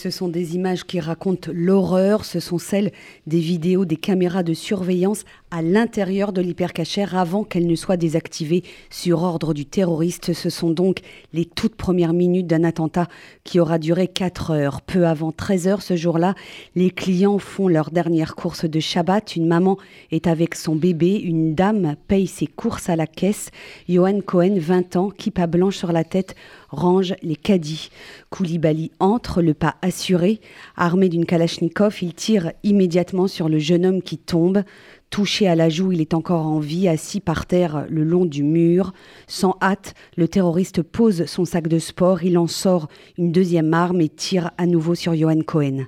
Ce sont des images qui racontent l'horreur, ce sont celles des vidéos des caméras de surveillance à l'intérieur de l'hypercachère avant qu'elles ne soient désactivées sur ordre du terroriste. Ce sont donc les toutes premières minutes d'un attentat qui aura duré 4 heures. Peu avant 13 heures ce jour-là, les clients font leur dernière course de Shabbat. Une maman est avec son bébé, une dame paye ses courses à la caisse. Johan Cohen, 20 ans, kippa blanche sur la tête, range les caddies. Koulibaly entre, le pas assuré. Armé d'une kalachnikov, il tire immédiatement sur le jeune homme qui tombe. Touché à la joue, il est encore en vie, assis par terre le long du mur. Sans hâte, le terroriste pose son sac de sport, il en sort une deuxième arme et tire à nouveau sur Johan Cohen.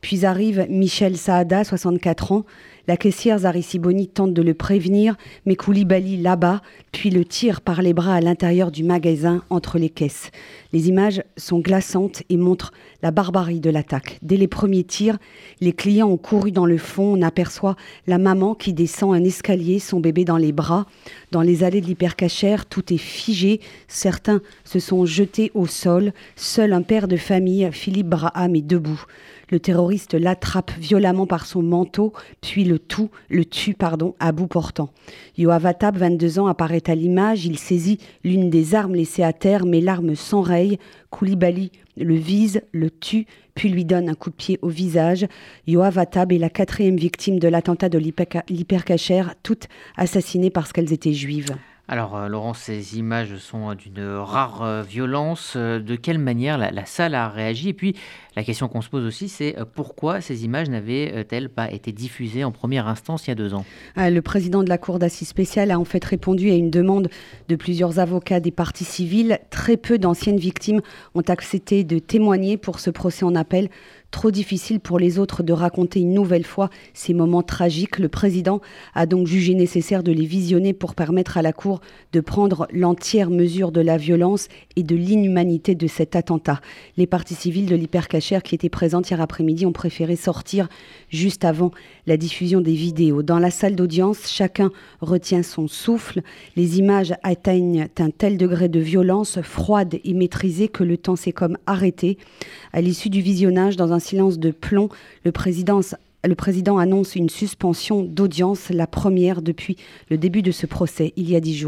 Puis arrive Michel Saada, 64 ans. La caissière Zari Siboni tente de le prévenir, mais Koulibaly l'abat, puis le tire par les bras à l'intérieur du magasin entre les caisses. Les images sont glaçantes et montrent la barbarie de l'attaque. Dès les premiers tirs, les clients ont couru dans le fond. On aperçoit la maman qui descend un escalier, son bébé dans les bras. Dans les allées de l'hypercachère, tout est figé. Certains se sont jetés au sol. Seul un père de famille, Philippe Braham, est debout. Le terroriste l'attrape violemment par son manteau, puis le tout, le tue, pardon, à bout portant. Yoav Attab, 22 ans, apparaît à l'image. Il saisit l'une des armes laissées à terre, mais l'arme s'enraye. Koulibaly le vise, le tue, puis lui donne un coup de pied au visage. Yoav Attab est la quatrième victime de l'attentat de l'hypercachère, toutes assassinées parce qu'elles étaient juives. Alors, euh, Laurent, ces images sont d'une rare euh, violence. Euh, de quelle manière la, salle a réagi? Et puis, la question qu'on se pose aussi, c'est pourquoi ces images n'avaient-elles pas été diffusées en première instance il y a deux ans? Ah, Le président de la Cour d'assises spéciale a en fait répondu à une demande de plusieurs avocats des parties civiles. Très peu d'anciennes victimes ont accepté de témoigner pour ce procès en appel Trop difficile pour les autres de raconter une nouvelle fois ces moments tragiques. Le président a donc jugé nécessaire de les visionner pour permettre à la Cour de prendre l'entière mesure de la violence et de l'inhumanité de cet attentat. Les parties civiles de l'hypercachère qui étaient présentes hier après-midi ont préféré sortir juste avant la diffusion des vidéos. Dans la salle d'audience, chacun retient son souffle. Les images atteignent un tel degré de violence froide et maîtrisée que le temps s'est comme arrêté. À l'issue du visionnage, dans un silence de plomb, le président, le président annonce une suspension d'audience, la première depuis le début de ce procès, il y a dix jours.